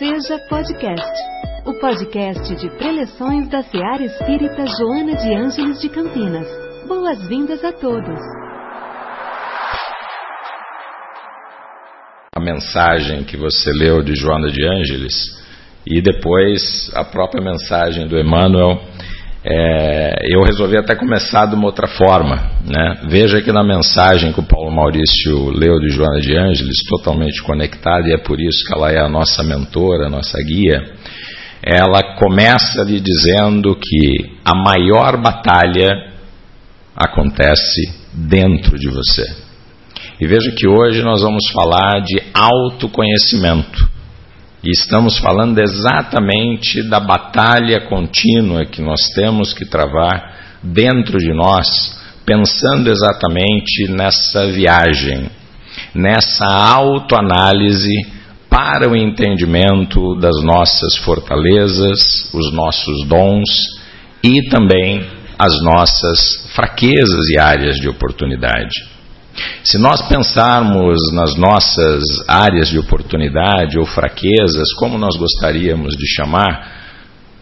Seja Podcast, o podcast de preleções da Seara Espírita Joana de Ângeles de Campinas. Boas-vindas a todos. A mensagem que você leu de Joana de Ângeles e depois a própria mensagem do Emmanuel é, eu resolvi até começar de uma outra forma. Né? Veja que na mensagem que o Paulo Maurício leu de Joana de Ângeles, totalmente conectada, e é por isso que ela é a nossa mentora, a nossa guia, ela começa lhe dizendo que a maior batalha acontece dentro de você. E veja que hoje nós vamos falar de autoconhecimento. E estamos falando exatamente da batalha contínua que nós temos que travar dentro de nós, pensando exatamente nessa viagem, nessa autoanálise para o entendimento das nossas fortalezas, os nossos dons e também as nossas fraquezas e áreas de oportunidade. Se nós pensarmos nas nossas áreas de oportunidade ou fraquezas, como nós gostaríamos de chamar,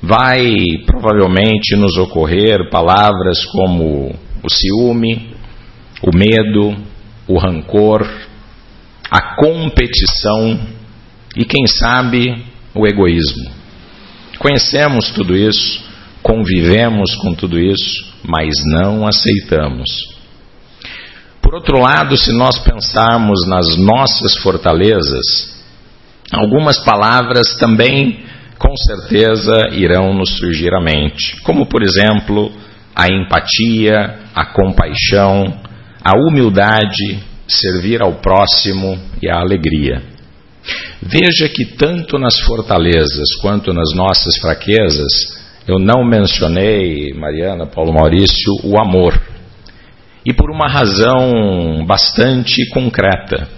vai provavelmente nos ocorrer palavras como o ciúme, o medo, o rancor, a competição e, quem sabe, o egoísmo. Conhecemos tudo isso, convivemos com tudo isso, mas não aceitamos. Por outro lado, se nós pensarmos nas nossas fortalezas, algumas palavras também com certeza irão nos surgir à mente, como por exemplo, a empatia, a compaixão, a humildade, servir ao próximo e a alegria. Veja que tanto nas fortalezas quanto nas nossas fraquezas, eu não mencionei, Mariana, Paulo Maurício, o amor e por uma razão bastante concreta.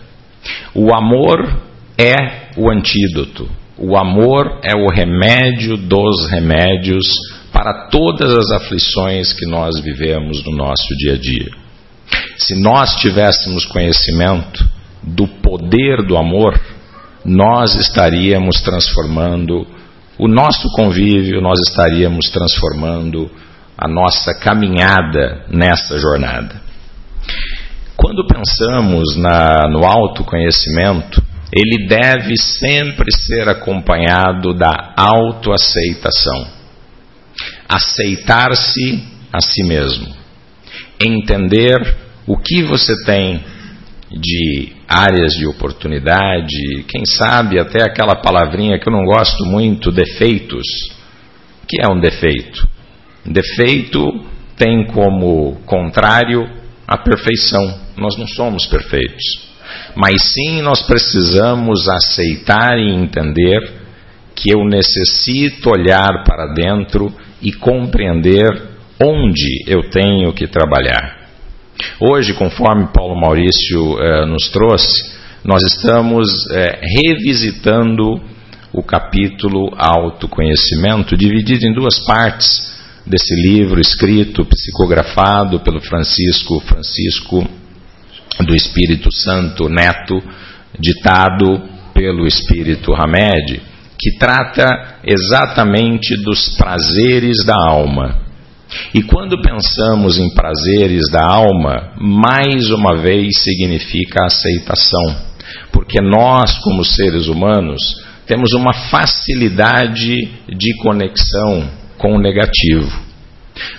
O amor é o antídoto, o amor é o remédio dos remédios para todas as aflições que nós vivemos no nosso dia a dia. Se nós tivéssemos conhecimento do poder do amor, nós estaríamos transformando o nosso convívio, nós estaríamos transformando a nossa caminhada nessa jornada. Quando pensamos na, no autoconhecimento, ele deve sempre ser acompanhado da autoaceitação. Aceitar-se a si mesmo. Entender o que você tem de áreas de oportunidade, quem sabe até aquela palavrinha que eu não gosto muito, defeitos. O que é um defeito? Defeito tem como contrário a perfeição. Nós não somos perfeitos. Mas sim nós precisamos aceitar e entender que eu necessito olhar para dentro e compreender onde eu tenho que trabalhar. Hoje, conforme Paulo Maurício eh, nos trouxe, nós estamos eh, revisitando o capítulo autoconhecimento, dividido em duas partes desse livro escrito, psicografado pelo Francisco Francisco do Espírito Santo Neto, ditado pelo Espírito Hamed, que trata exatamente dos prazeres da alma. E quando pensamos em prazeres da alma, mais uma vez significa aceitação, porque nós, como seres humanos, temos uma facilidade de conexão com o negativo.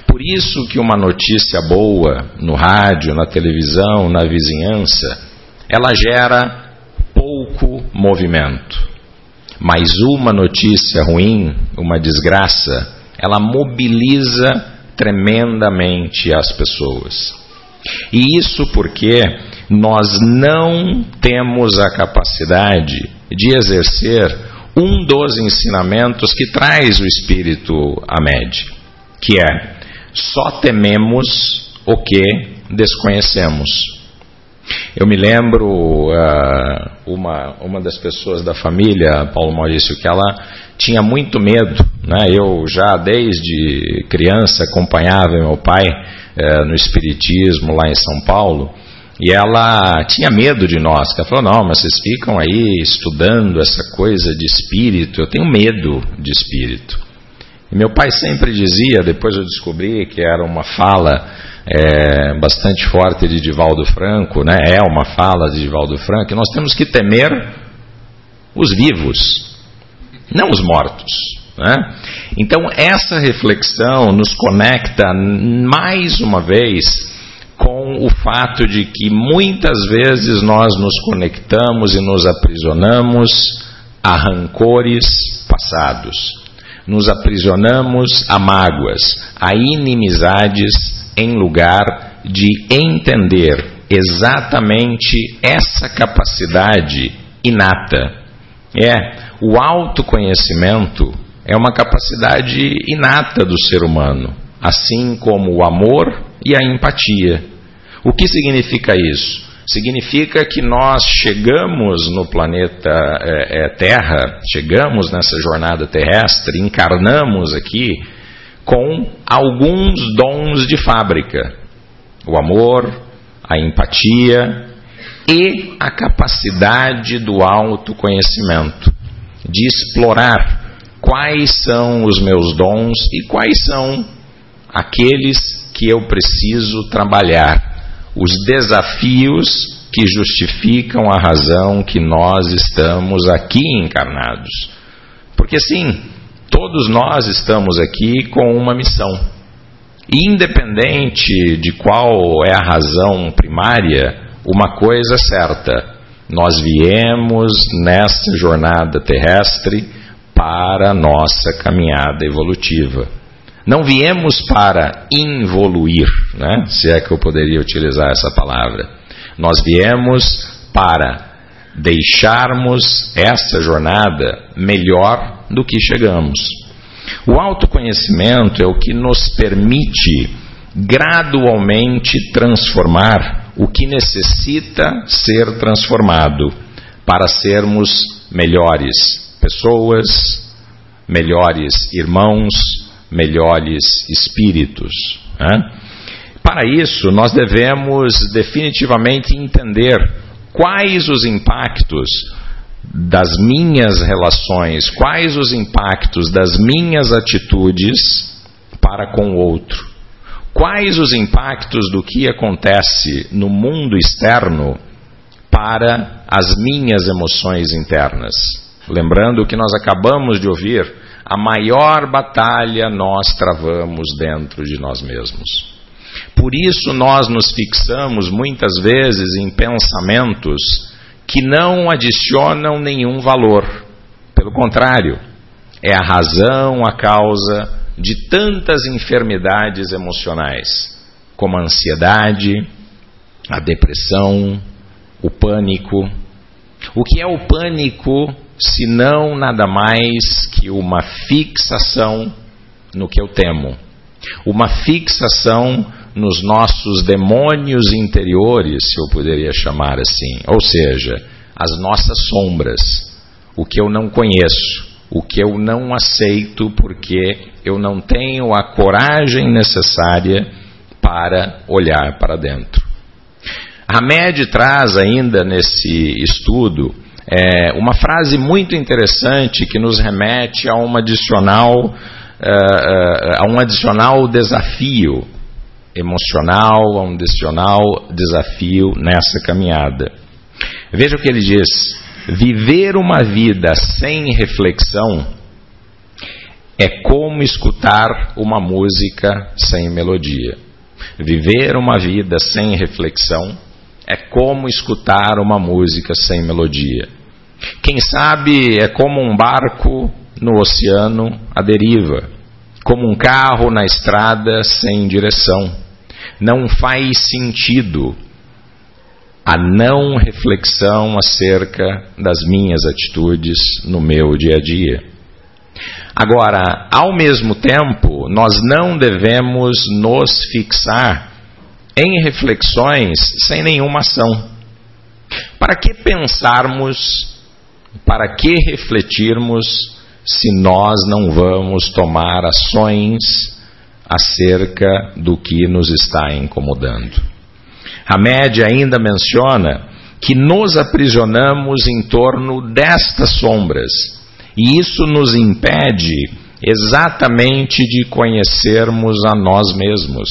Por isso que uma notícia boa no rádio, na televisão, na vizinhança, ela gera pouco movimento. Mas uma notícia ruim, uma desgraça, ela mobiliza tremendamente as pessoas. E isso porque nós não temos a capacidade de exercer um dos ensinamentos que traz o Espírito Amed, que é só tememos o que desconhecemos. Eu me lembro uh, uma, uma das pessoas da família, Paulo Maurício, que ela tinha muito medo. Né? Eu já desde criança acompanhava meu pai uh, no Espiritismo lá em São Paulo E ela tinha medo de nós, ela falou: Não, mas vocês ficam aí estudando essa coisa de espírito, eu tenho medo de espírito. E meu pai sempre dizia, depois eu descobri que era uma fala é, bastante forte de Divaldo Franco, né? é uma fala de Divaldo Franco, que nós temos que temer os vivos, não os mortos. Né? Então, essa reflexão nos conecta mais uma vez com o fato de que muitas vezes nós nos conectamos e nos aprisionamos a rancores passados, nos aprisionamos a mágoas, a inimizades, em lugar de entender exatamente essa capacidade inata. É, o autoconhecimento é uma capacidade inata do ser humano, assim como o amor e a empatia. O que significa isso? Significa que nós chegamos no planeta é, é, Terra, chegamos nessa jornada terrestre, encarnamos aqui com alguns dons de fábrica: o amor, a empatia e a capacidade do autoconhecimento, de explorar quais são os meus dons e quais são aqueles que eu preciso trabalhar os desafios que justificam a razão que nós estamos aqui encarnados. Porque sim, todos nós estamos aqui com uma missão. Independente de qual é a razão primária, uma coisa é certa: nós viemos nessa jornada terrestre para a nossa caminhada evolutiva. Não viemos para involuir, né? se é que eu poderia utilizar essa palavra. Nós viemos para deixarmos essa jornada melhor do que chegamos. O autoconhecimento é o que nos permite gradualmente transformar o que necessita ser transformado para sermos melhores pessoas, melhores irmãos, melhores espíritos. Né? Para isso, nós devemos definitivamente entender quais os impactos das minhas relações, quais os impactos das minhas atitudes para com o outro, quais os impactos do que acontece no mundo externo para as minhas emoções internas. Lembrando que nós acabamos de ouvir a maior batalha nós travamos dentro de nós mesmos. Por isso nós nos fixamos muitas vezes em pensamentos que não adicionam nenhum valor. Pelo contrário, é a razão, a causa de tantas enfermidades emocionais, como a ansiedade, a depressão, o pânico. O que é o pânico senão nada mais que uma fixação no que eu temo, uma fixação nos nossos demônios interiores, se eu poderia chamar assim, ou seja, as nossas sombras, o que eu não conheço, o que eu não aceito porque eu não tenho a coragem necessária para olhar para dentro. Hamed traz ainda nesse estudo é, uma frase muito interessante que nos remete a um adicional, uh, uh, a um adicional desafio emocional, a um adicional desafio nessa caminhada. Veja o que ele diz: viver uma vida sem reflexão é como escutar uma música sem melodia. Viver uma vida sem reflexão é como escutar uma música sem melodia. Quem sabe é como um barco no oceano à deriva, como um carro na estrada sem direção. Não faz sentido a não reflexão acerca das minhas atitudes no meu dia a dia. Agora, ao mesmo tempo, nós não devemos nos fixar em reflexões sem nenhuma ação. Para que pensarmos para que refletirmos se nós não vamos tomar ações acerca do que nos está incomodando? A média ainda menciona que nos aprisionamos em torno destas sombras, e isso nos impede exatamente de conhecermos a nós mesmos.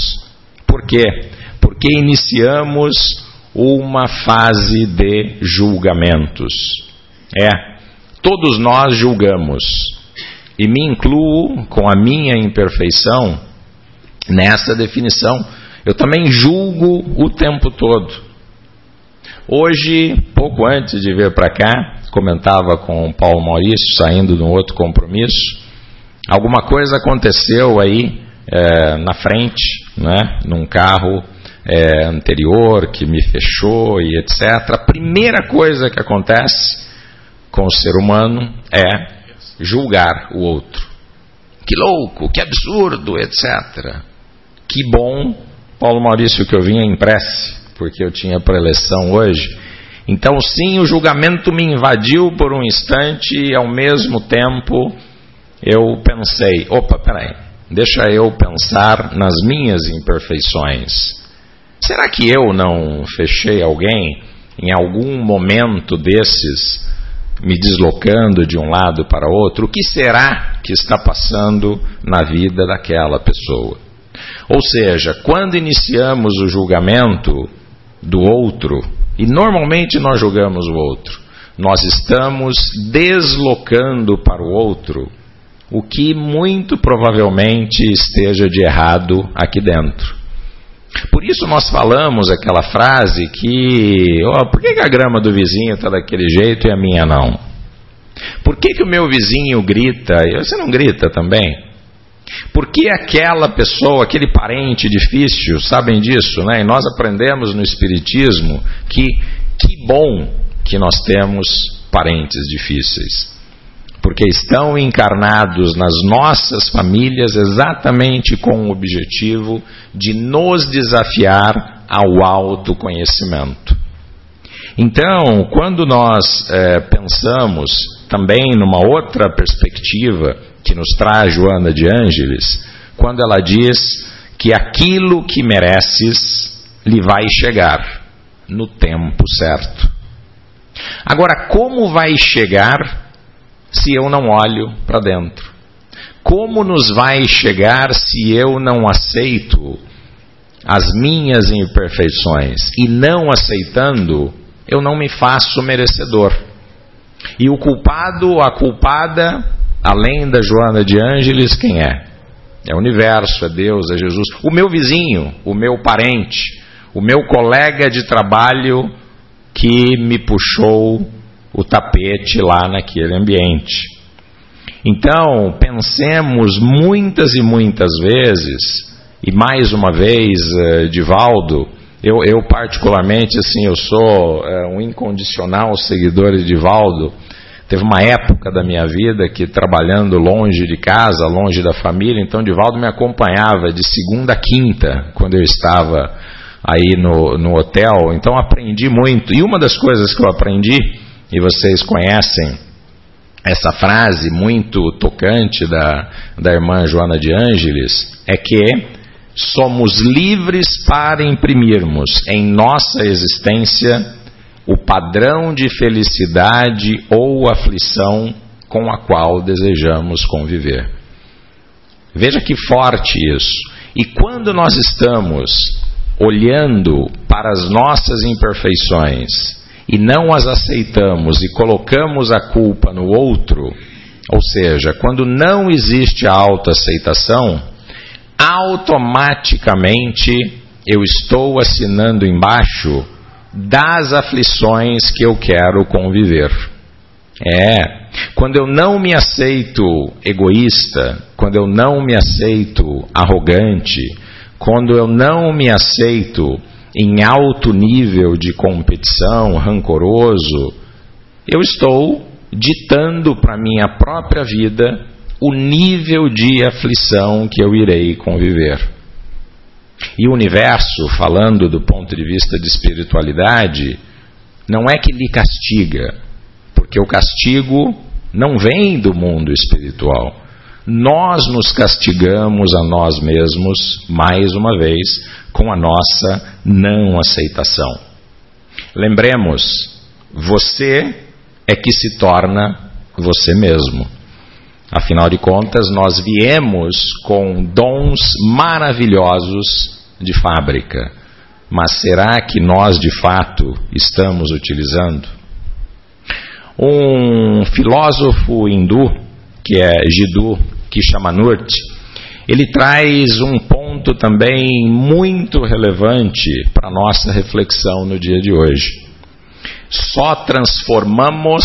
Por quê? Porque iniciamos uma fase de julgamentos. É, todos nós julgamos, e me incluo com a minha imperfeição nessa definição. Eu também julgo o tempo todo. Hoje, pouco antes de vir para cá, comentava com o Paulo Maurício, saindo de um outro compromisso, alguma coisa aconteceu aí é, na frente, né, num carro é, anterior que me fechou e etc. A primeira coisa que acontece com o ser humano é julgar o outro. Que louco, que absurdo, etc. Que bom, Paulo Maurício, que eu vinha em prece, porque eu tinha preleção hoje. Então, sim, o julgamento me invadiu por um instante e, ao mesmo tempo, eu pensei: opa, peraí, deixa eu pensar nas minhas imperfeições. Será que eu não fechei alguém em algum momento desses, me deslocando de um lado para outro? O que será que está passando na vida daquela pessoa? Ou seja, quando iniciamos o julgamento do outro, e normalmente nós julgamos o outro, nós estamos deslocando para o outro o que muito provavelmente esteja de errado aqui dentro. Por isso nós falamos aquela frase que, oh, por que, que a grama do vizinho está daquele jeito e a minha não? Por que, que o meu vizinho grita e você não grita também? Por que aquela pessoa, aquele parente difícil, sabem disso, né? E nós aprendemos no Espiritismo que que bom que nós temos parentes difíceis. Porque estão encarnados nas nossas famílias exatamente com o objetivo de nos desafiar ao autoconhecimento. Então, quando nós é, pensamos também numa outra perspectiva que nos traz Joana de Ângeles, quando ela diz que aquilo que mereces lhe vai chegar no tempo certo. Agora, como vai chegar se eu não olho para dentro? Como nos vai chegar se eu não aceito as minhas imperfeições? E não aceitando, eu não me faço merecedor. E o culpado, a culpada, além da Joana de Ângeles, quem é? É o universo, é Deus, é Jesus. O meu vizinho, o meu parente, o meu colega de trabalho que me puxou o tapete lá naquele ambiente. Então, pensemos muitas e muitas vezes, e mais uma vez, eh, Divaldo, eu, eu particularmente, assim, eu sou é, um incondicional seguidor de Divaldo, Teve uma época da minha vida que, trabalhando longe de casa, longe da família, então Divaldo me acompanhava de segunda a quinta, quando eu estava aí no, no hotel. Então aprendi muito. E uma das coisas que eu aprendi, e vocês conhecem essa frase muito tocante da, da irmã Joana de Ângeles, é que somos livres para imprimirmos em nossa existência o padrão de felicidade ou aflição com a qual desejamos conviver. Veja que forte isso. E quando nós estamos olhando para as nossas imperfeições e não as aceitamos e colocamos a culpa no outro, ou seja, quando não existe a autoaceitação, automaticamente eu estou assinando embaixo das aflições que eu quero conviver. É, quando eu não me aceito egoísta, quando eu não me aceito arrogante, quando eu não me aceito em alto nível de competição, rancoroso, eu estou ditando para minha própria vida o nível de aflição que eu irei conviver. E o universo, falando do ponto de vista de espiritualidade, não é que lhe castiga, porque o castigo não vem do mundo espiritual. Nós nos castigamos a nós mesmos, mais uma vez, com a nossa não aceitação. Lembremos, você é que se torna você mesmo. Afinal de contas, nós viemos com dons maravilhosos de fábrica. Mas será que nós de fato estamos utilizando? Um filósofo hindu, que é Jiddu Krishnamurti, ele traz um ponto também muito relevante para a nossa reflexão no dia de hoje. Só transformamos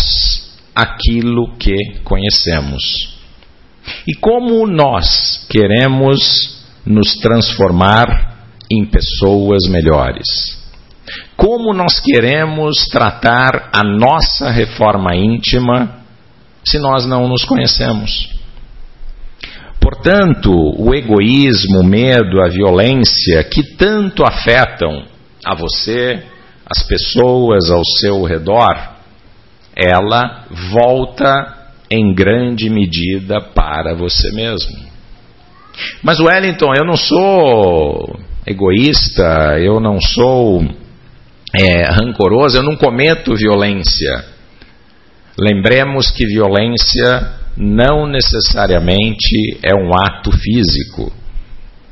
aquilo que conhecemos. E como nós queremos nos transformar em pessoas melhores? Como nós queremos tratar a nossa reforma íntima se nós não nos conhecemos? Portanto, o egoísmo, o medo, a violência que tanto afetam a você, as pessoas ao seu redor, ela volta em grande medida para você mesmo. Mas Wellington, eu não sou egoísta, eu não sou é, rancoroso, eu não cometo violência. Lembremos que violência não necessariamente é um ato físico.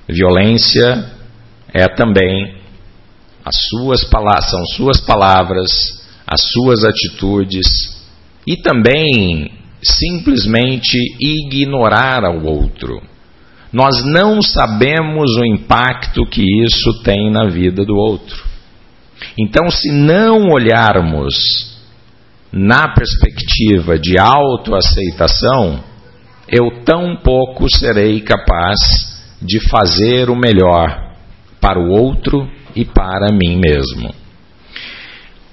Violência é também as suas palavras, são suas palavras, as suas atitudes e também simplesmente ignorar ao outro. Nós não sabemos o impacto que isso tem na vida do outro. Então, se não olharmos na perspectiva de autoaceitação, eu tão pouco serei capaz de fazer o melhor para o outro e para mim mesmo.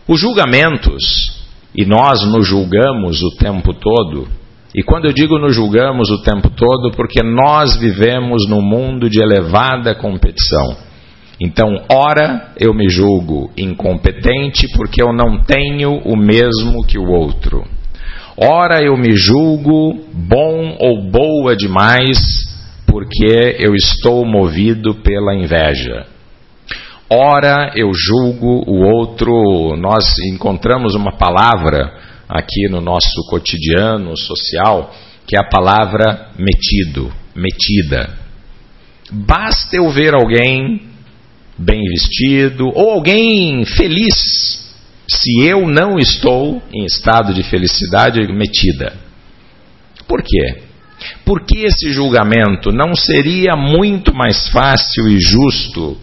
Os julgamentos, e nós nos julgamos o tempo todo, e quando eu digo nos julgamos o tempo todo, porque nós vivemos num mundo de elevada competição. Então, ora eu me julgo incompetente porque eu não tenho o mesmo que o outro. Ora eu me julgo bom ou boa demais porque eu estou movido pela inveja. Ora eu julgo o outro, nós encontramos uma palavra aqui no nosso cotidiano social, que é a palavra metido, metida. Basta eu ver alguém bem vestido ou alguém feliz, se eu não estou em estado de felicidade metida. Por quê? Porque esse julgamento não seria muito mais fácil e justo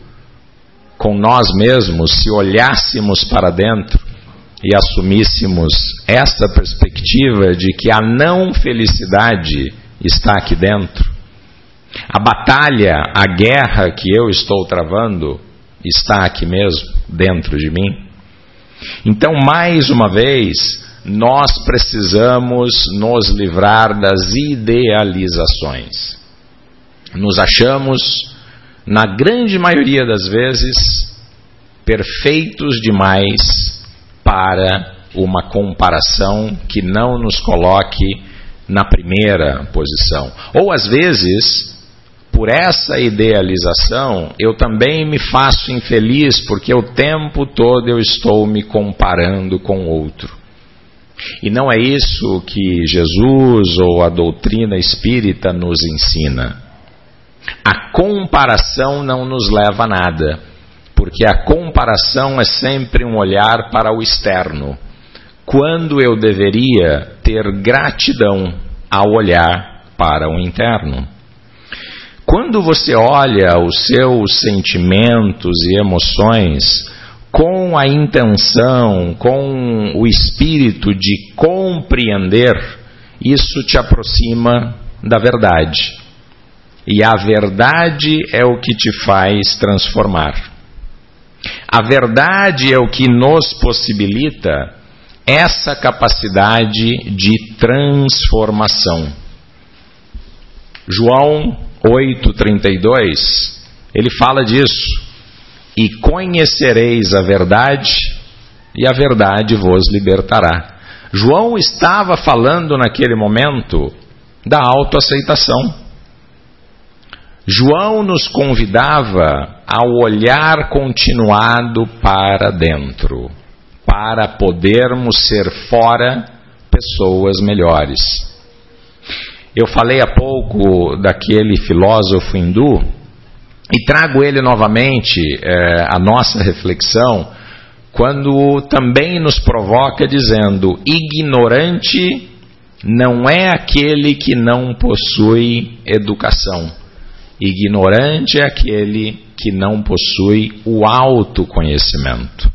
com nós mesmos se olhássemos para dentro e assumíssemos essa perspectiva de que a não felicidade está aqui dentro. A batalha, a guerra que eu estou travando está aqui mesmo, dentro de mim. Então, mais uma vez, nós precisamos nos livrar das idealizações. Nos achamos na grande maioria das vezes, perfeitos demais para uma comparação que não nos coloque na primeira posição. Ou às vezes, por essa idealização, eu também me faço infeliz porque o tempo todo eu estou me comparando com outro. E não é isso que Jesus ou a doutrina espírita nos ensina. A comparação não nos leva a nada, porque a comparação é sempre um olhar para o externo, quando eu deveria ter gratidão ao olhar para o interno. Quando você olha os seus sentimentos e emoções com a intenção, com o espírito de compreender, isso te aproxima da verdade. E a verdade é o que te faz transformar. A verdade é o que nos possibilita essa capacidade de transformação. João 8:32, ele fala disso. E conhecereis a verdade, e a verdade vos libertará. João estava falando naquele momento da autoaceitação. João nos convidava ao olhar continuado para dentro, para podermos ser fora pessoas melhores. Eu falei há pouco daquele filósofo hindu e trago ele novamente é, a nossa reflexão quando também nos provoca dizendo: ignorante não é aquele que não possui educação. Ignorante é aquele que não possui o autoconhecimento.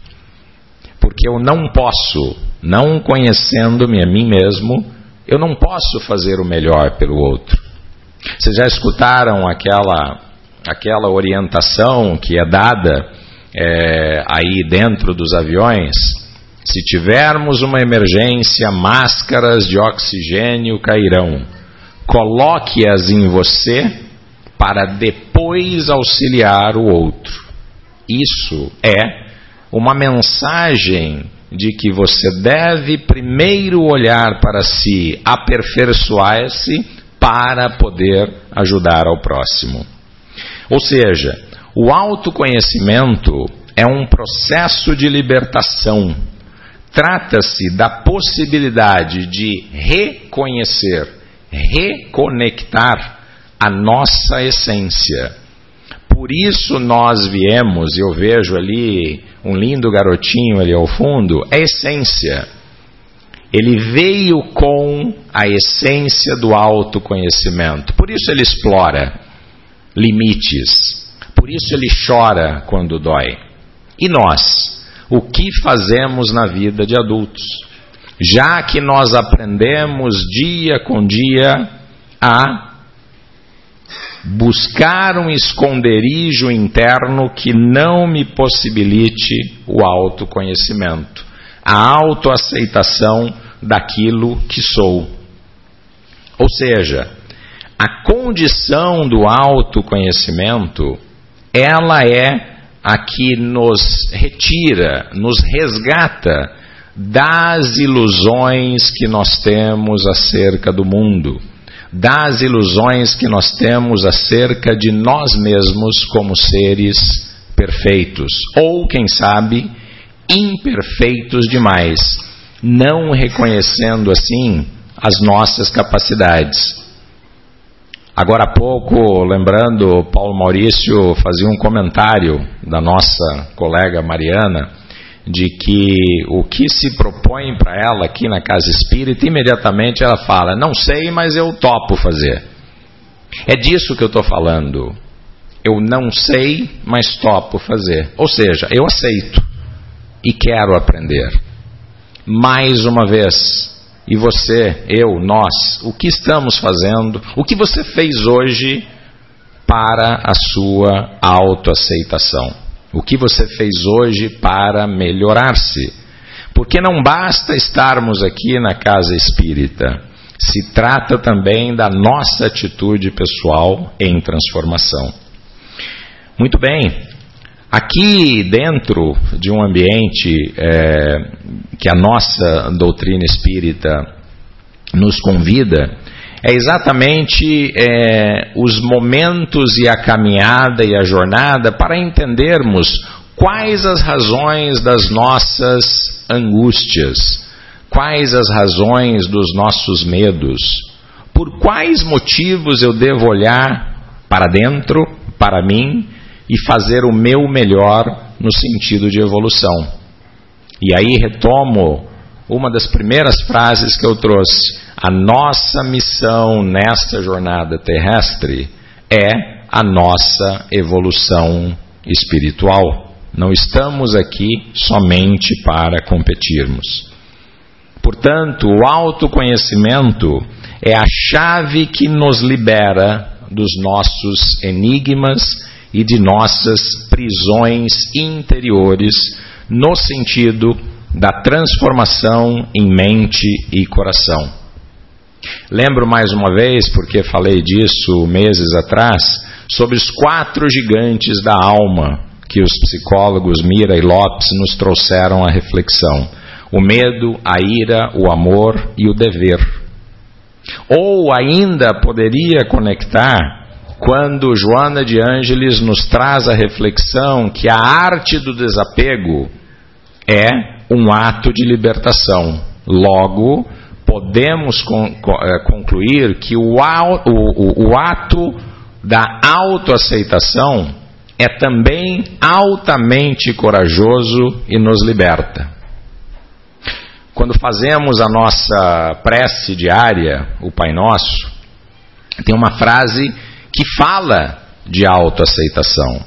Porque eu não posso, não conhecendo-me a mim mesmo, eu não posso fazer o melhor pelo outro. Vocês já escutaram aquela, aquela orientação que é dada é, aí dentro dos aviões? Se tivermos uma emergência, máscaras de oxigênio cairão. Coloque-as em você para depois auxiliar o outro. Isso é uma mensagem de que você deve primeiro olhar para si, aperfeiçoar-se para poder ajudar ao próximo. Ou seja, o autoconhecimento é um processo de libertação. Trata-se da possibilidade de reconhecer, reconectar a nossa essência. Por isso nós viemos, eu vejo ali um lindo garotinho ali ao fundo, é essência. Ele veio com a essência do autoconhecimento. Por isso ele explora limites. Por isso ele chora quando dói. E nós? O que fazemos na vida de adultos? Já que nós aprendemos dia com dia a buscar um esconderijo interno que não me possibilite o autoconhecimento, a autoaceitação daquilo que sou. Ou seja, a condição do autoconhecimento, ela é a que nos retira, nos resgata das ilusões que nós temos acerca do mundo das ilusões que nós temos acerca de nós mesmos como seres perfeitos, ou, quem sabe, imperfeitos demais, não reconhecendo assim as nossas capacidades. Agora há pouco, lembrando, Paulo Maurício fazia um comentário da nossa colega Mariana de que o que se propõe para ela aqui na casa espírita, imediatamente ela fala: Não sei, mas eu topo fazer. É disso que eu estou falando. Eu não sei, mas topo fazer. Ou seja, eu aceito e quero aprender. Mais uma vez, e você, eu, nós, o que estamos fazendo, o que você fez hoje para a sua autoaceitação? O que você fez hoje para melhorar-se? Porque não basta estarmos aqui na casa espírita, se trata também da nossa atitude pessoal em transformação. Muito bem, aqui dentro de um ambiente é, que a nossa doutrina espírita nos convida, é exatamente é, os momentos e a caminhada e a jornada para entendermos quais as razões das nossas angústias, quais as razões dos nossos medos, por quais motivos eu devo olhar para dentro, para mim, e fazer o meu melhor no sentido de evolução. E aí retomo uma das primeiras frases que eu trouxe. A nossa missão nesta jornada terrestre é a nossa evolução espiritual. Não estamos aqui somente para competirmos. Portanto, o autoconhecimento é a chave que nos libera dos nossos enigmas e de nossas prisões interiores, no sentido da transformação em mente e coração. Lembro mais uma vez, porque falei disso meses atrás, sobre os quatro gigantes da alma que os psicólogos Mira e Lopes nos trouxeram à reflexão: o medo, a ira, o amor e o dever. ou ainda poderia conectar quando Joana de Ângeles nos traz a reflexão que a arte do desapego é um ato de libertação. Logo, podemos eh, concluir que o, ato da autoaceitação é também altamente corajoso e nos liberta. Quando fazemos a nossa prece diária, o Pai Nosso, tem uma frase que fala de autoaceitação,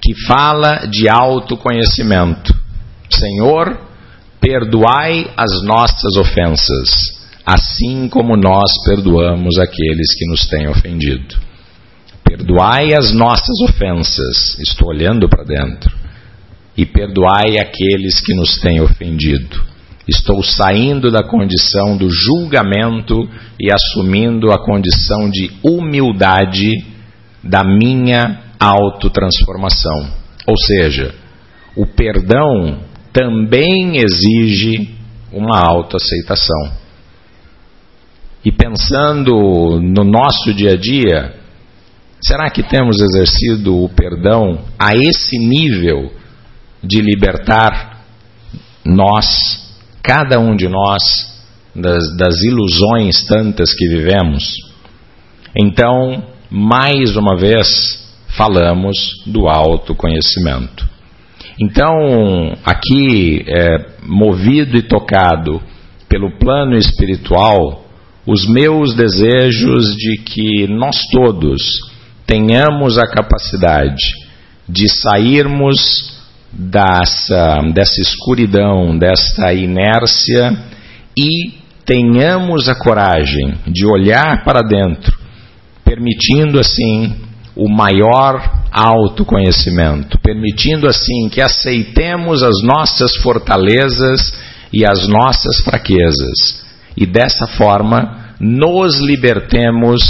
que fala de autoconhecimento. Senhor, perdoai as nossas ofensas, assim como nós perdoamos aqueles que nos têm ofendido. Perdoai as nossas ofensas, estou olhando para dentro, e perdoai aqueles que nos têm ofendido. Estou saindo da condição do julgamento e assumindo a condição de humildade da minha autotransformação. Ou seja, o perdão também exige uma autoaceitação. E pensando no nosso dia a dia, será que temos exercido o perdão a esse nível de libertar nós cada um de nós das, das ilusões tantas que vivemos. Então, mais uma vez, falamos do autoconhecimento. Então, aqui, é, movido e tocado pelo plano espiritual, os meus desejos de que nós todos tenhamos a capacidade de sairmos dessa, dessa escuridão, desta inércia e tenhamos a coragem de olhar para dentro, permitindo assim o maior autoconhecimento, permitindo assim que aceitemos as nossas fortalezas e as nossas fraquezas e dessa forma nos libertemos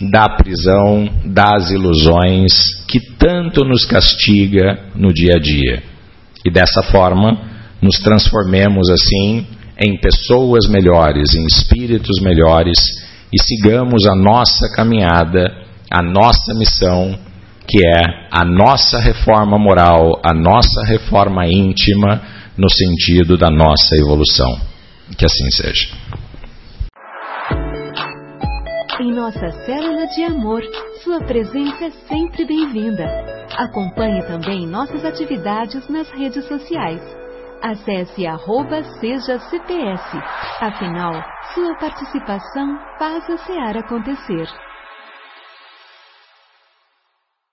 da prisão das ilusões que tanto nos castiga no dia a dia. E dessa forma, nos transformemos assim em pessoas melhores, em espíritos melhores e sigamos a nossa caminhada, a nossa missão, que é a nossa reforma moral, a nossa reforma íntima no sentido da nossa evolução. Que assim seja. Em nossa célula de amor, sua presença é sempre bem-vinda. Acompanhe também nossas atividades nas redes sociais. Acesse arroba seja CPS. Afinal, sua participação faz a SEAR acontecer.